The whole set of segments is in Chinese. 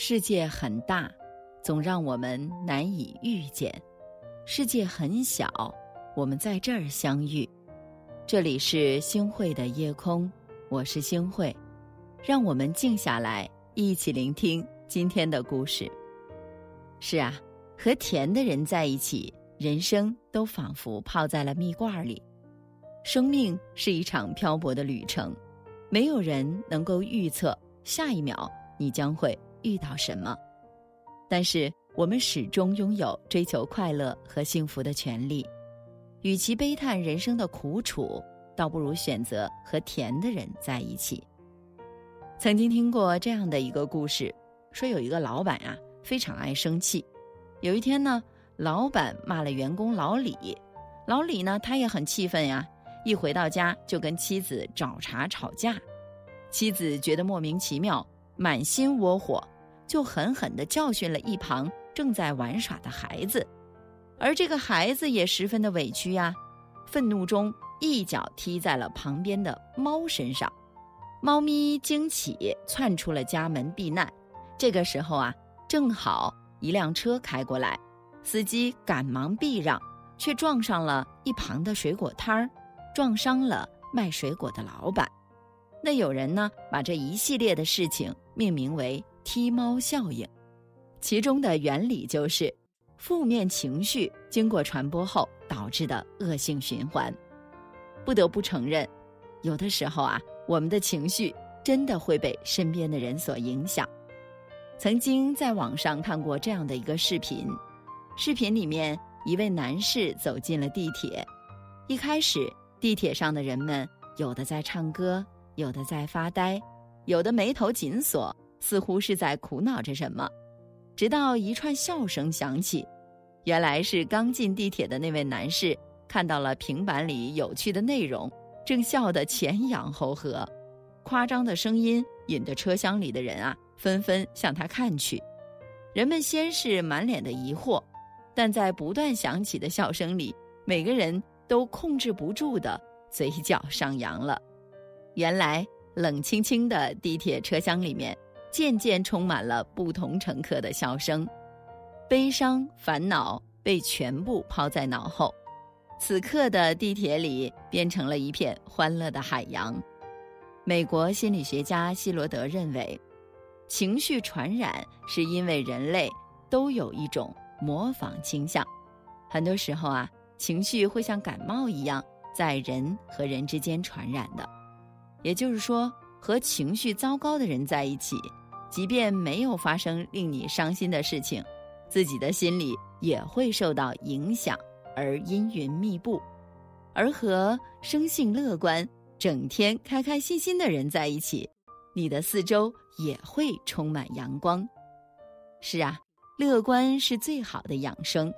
世界很大，总让我们难以遇见；世界很小，我们在这儿相遇。这里是星汇的夜空，我是星汇，让我们静下来，一起聆听今天的故事。是啊，和甜的人在一起，人生都仿佛泡在了蜜罐里。生命是一场漂泊的旅程，没有人能够预测下一秒你将会。遇到什么？但是我们始终拥有追求快乐和幸福的权利。与其悲叹人生的苦楚，倒不如选择和甜的人在一起。曾经听过这样的一个故事，说有一个老板啊，非常爱生气。有一天呢，老板骂了员工老李，老李呢，他也很气愤呀，一回到家就跟妻子找茬吵架。妻子觉得莫名其妙。满心窝火，就狠狠地教训了一旁正在玩耍的孩子，而这个孩子也十分的委屈呀，愤怒中一脚踢在了旁边的猫身上，猫咪惊起，窜出了家门避难。这个时候啊，正好一辆车开过来，司机赶忙避让，却撞上了一旁的水果摊儿，撞伤了卖水果的老板。那有人呢，把这一系列的事情命名为“踢猫效应”，其中的原理就是，负面情绪经过传播后导致的恶性循环。不得不承认，有的时候啊，我们的情绪真的会被身边的人所影响。曾经在网上看过这样的一个视频，视频里面一位男士走进了地铁，一开始地铁上的人们有的在唱歌。有的在发呆，有的眉头紧锁，似乎是在苦恼着什么。直到一串笑声响起，原来是刚进地铁的那位男士看到了平板里有趣的内容，正笑得前仰后合。夸张的声音引得车厢里的人啊纷纷向他看去。人们先是满脸的疑惑，但在不断响起的笑声里，每个人都控制不住的嘴角上扬了。原来冷清清的地铁车厢里面，渐渐充满了不同乘客的笑声，悲伤、烦恼被全部抛在脑后，此刻的地铁里变成了一片欢乐的海洋。美国心理学家希罗德认为，情绪传染是因为人类都有一种模仿倾向，很多时候啊，情绪会像感冒一样，在人和人之间传染的。也就是说，和情绪糟糕的人在一起，即便没有发生令你伤心的事情，自己的心里也会受到影响而阴云密布；而和生性乐观、整天开开心心的人在一起，你的四周也会充满阳光。是啊，乐观是最好的养生。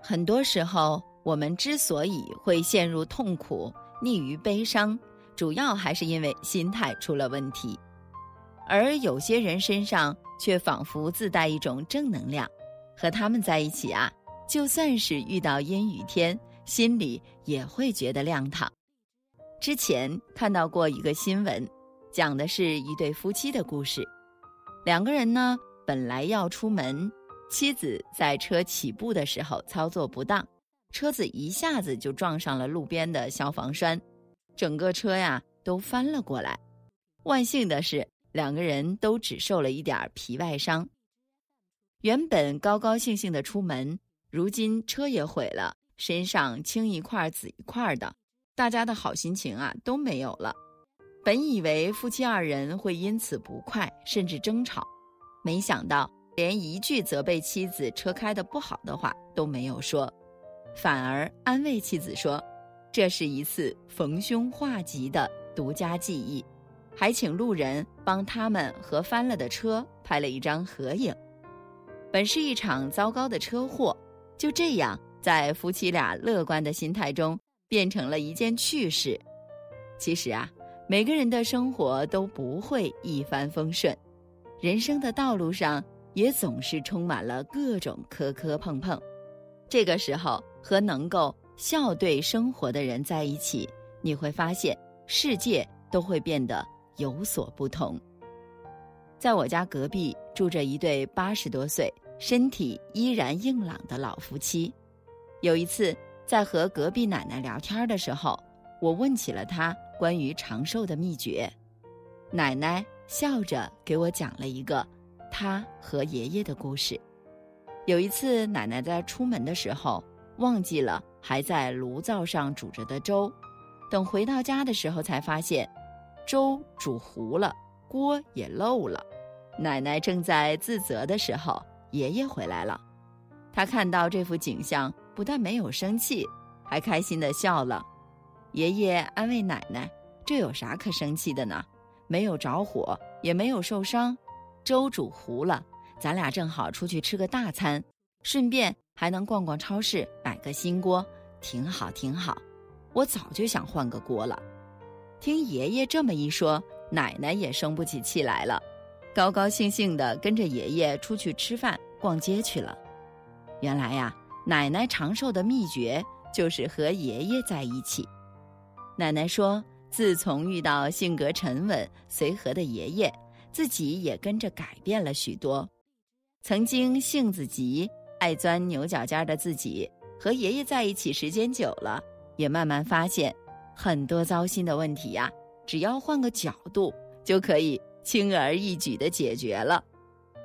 很多时候，我们之所以会陷入痛苦、溺于悲伤。主要还是因为心态出了问题，而有些人身上却仿佛自带一种正能量，和他们在一起啊，就算是遇到阴雨天，心里也会觉得亮堂。之前看到过一个新闻，讲的是一对夫妻的故事。两个人呢，本来要出门，妻子在车起步的时候操作不当，车子一下子就撞上了路边的消防栓。整个车呀都翻了过来，万幸的是两个人都只受了一点皮外伤。原本高高兴兴的出门，如今车也毁了，身上青一块紫一块的，大家的好心情啊都没有了。本以为夫妻二人会因此不快，甚至争吵，没想到连一句责备妻子车开的不好的话都没有说，反而安慰妻子说。这是一次逢凶化吉的独家记忆，还请路人帮他们和翻了的车拍了一张合影。本是一场糟糕的车祸，就这样在夫妻俩乐观的心态中变成了一件趣事。其实啊，每个人的生活都不会一帆风顺，人生的道路上也总是充满了各种磕磕碰碰。这个时候和能够。笑对生活的人在一起，你会发现世界都会变得有所不同。在我家隔壁住着一对八十多岁、身体依然硬朗的老夫妻。有一次，在和隔壁奶奶聊天的时候，我问起了她关于长寿的秘诀。奶奶笑着给我讲了一个她和爷爷的故事。有一次，奶奶在出门的时候忘记了还在炉灶上煮着的粥，等回到家的时候才发现，粥煮糊了，锅也漏了。奶奶正在自责的时候，爷爷回来了。他看到这幅景象，不但没有生气，还开心地笑了。爷爷安慰奶奶：“这有啥可生气的呢？没有着火，也没有受伤，粥煮糊了，咱俩正好出去吃个大餐，顺便还能逛逛超市，买个新锅，挺好，挺好。我早就想换个锅了。”听爷爷这么一说，奶奶也生不起气来了。高高兴兴地跟着爷爷出去吃饭、逛街去了。原来呀，奶奶长寿的秘诀就是和爷爷在一起。奶奶说，自从遇到性格沉稳、随和的爷爷，自己也跟着改变了许多。曾经性子急、爱钻牛角尖的自己，和爷爷在一起时间久了，也慢慢发现，很多糟心的问题呀，只要换个角度，就可以。轻而易举的解决了，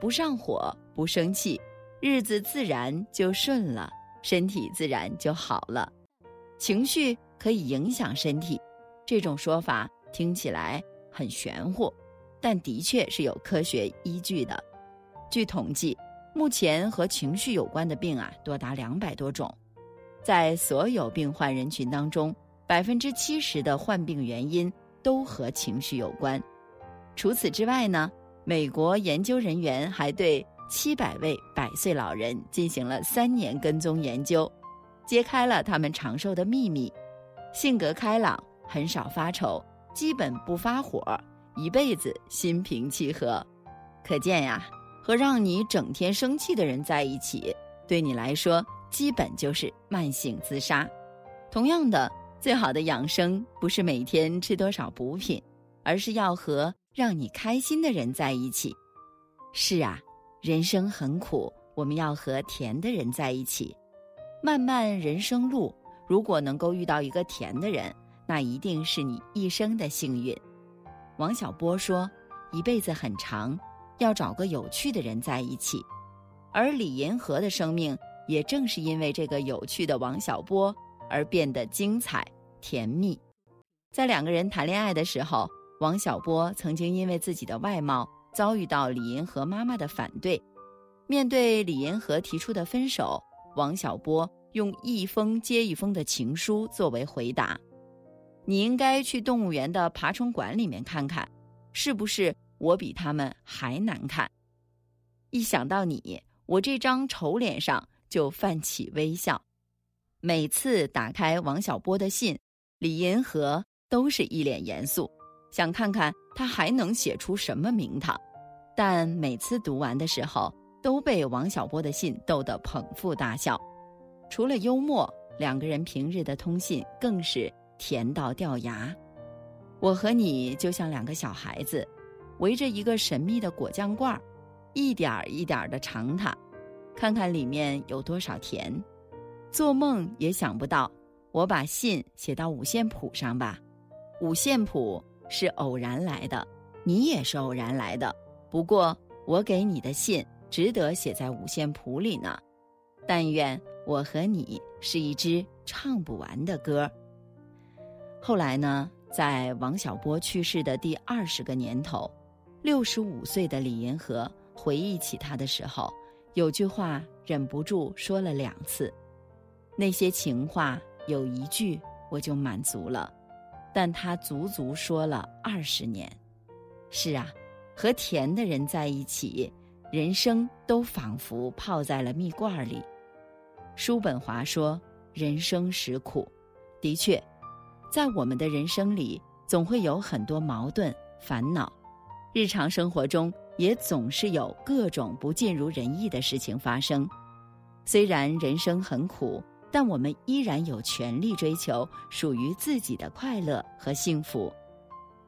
不上火，不生气，日子自然就顺了，身体自然就好了。情绪可以影响身体，这种说法听起来很玄乎，但的确是有科学依据的。据统计，目前和情绪有关的病啊，多达两百多种，在所有病患人群当中，百分之七十的患病原因都和情绪有关。除此之外呢，美国研究人员还对七百位百岁老人进行了三年跟踪研究，揭开了他们长寿的秘密：性格开朗，很少发愁，基本不发火，一辈子心平气和。可见呀，和让你整天生气的人在一起，对你来说基本就是慢性自杀。同样的，最好的养生不是每天吃多少补品，而是要和。让你开心的人在一起，是啊，人生很苦，我们要和甜的人在一起。漫漫人生路，如果能够遇到一个甜的人，那一定是你一生的幸运。王小波说：“一辈子很长，要找个有趣的人在一起。”而李银河的生命也正是因为这个有趣的王小波而变得精彩甜蜜。在两个人谈恋爱的时候。王小波曾经因为自己的外貌遭遇到李银河妈妈的反对，面对李银河提出的分手，王小波用一封接一封的情书作为回答：“你应该去动物园的爬虫馆里面看看，是不是我比他们还难看？”一想到你，我这张丑脸上就泛起微笑。每次打开王小波的信，李银河都是一脸严肃。想看看他还能写出什么名堂，但每次读完的时候都被王小波的信逗得捧腹大笑。除了幽默，两个人平日的通信更是甜到掉牙。我和你就像两个小孩子，围着一个神秘的果酱罐儿，一点儿一点儿的尝它，看看里面有多少甜。做梦也想不到，我把信写到五线谱上吧，五线谱。是偶然来的，你也是偶然来的。不过我给你的信值得写在五线谱里呢。但愿我和你是一支唱不完的歌。后来呢，在王小波去世的第二十个年头，六十五岁的李银河回忆起他的时候，有句话忍不住说了两次。那些情话有一句我就满足了。但他足足说了二十年，是啊，和甜的人在一起，人生都仿佛泡在了蜜罐里。叔本华说：“人生实苦。”的确，在我们的人生里，总会有很多矛盾、烦恼，日常生活中也总是有各种不尽如人意的事情发生。虽然人生很苦。但我们依然有权利追求属于自己的快乐和幸福，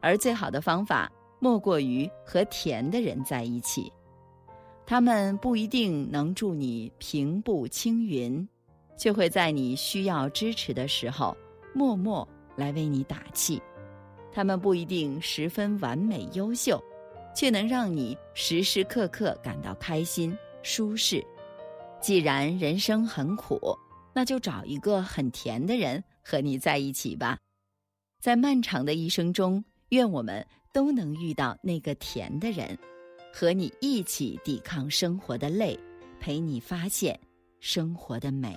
而最好的方法莫过于和甜的人在一起。他们不一定能助你平步青云，却会在你需要支持的时候，默默来为你打气。他们不一定十分完美优秀，却能让你时时刻刻感到开心舒适。既然人生很苦，那就找一个很甜的人和你在一起吧。在漫长的一生中，愿我们都能遇到那个甜的人，和你一起抵抗生活的累，陪你发现生活的美。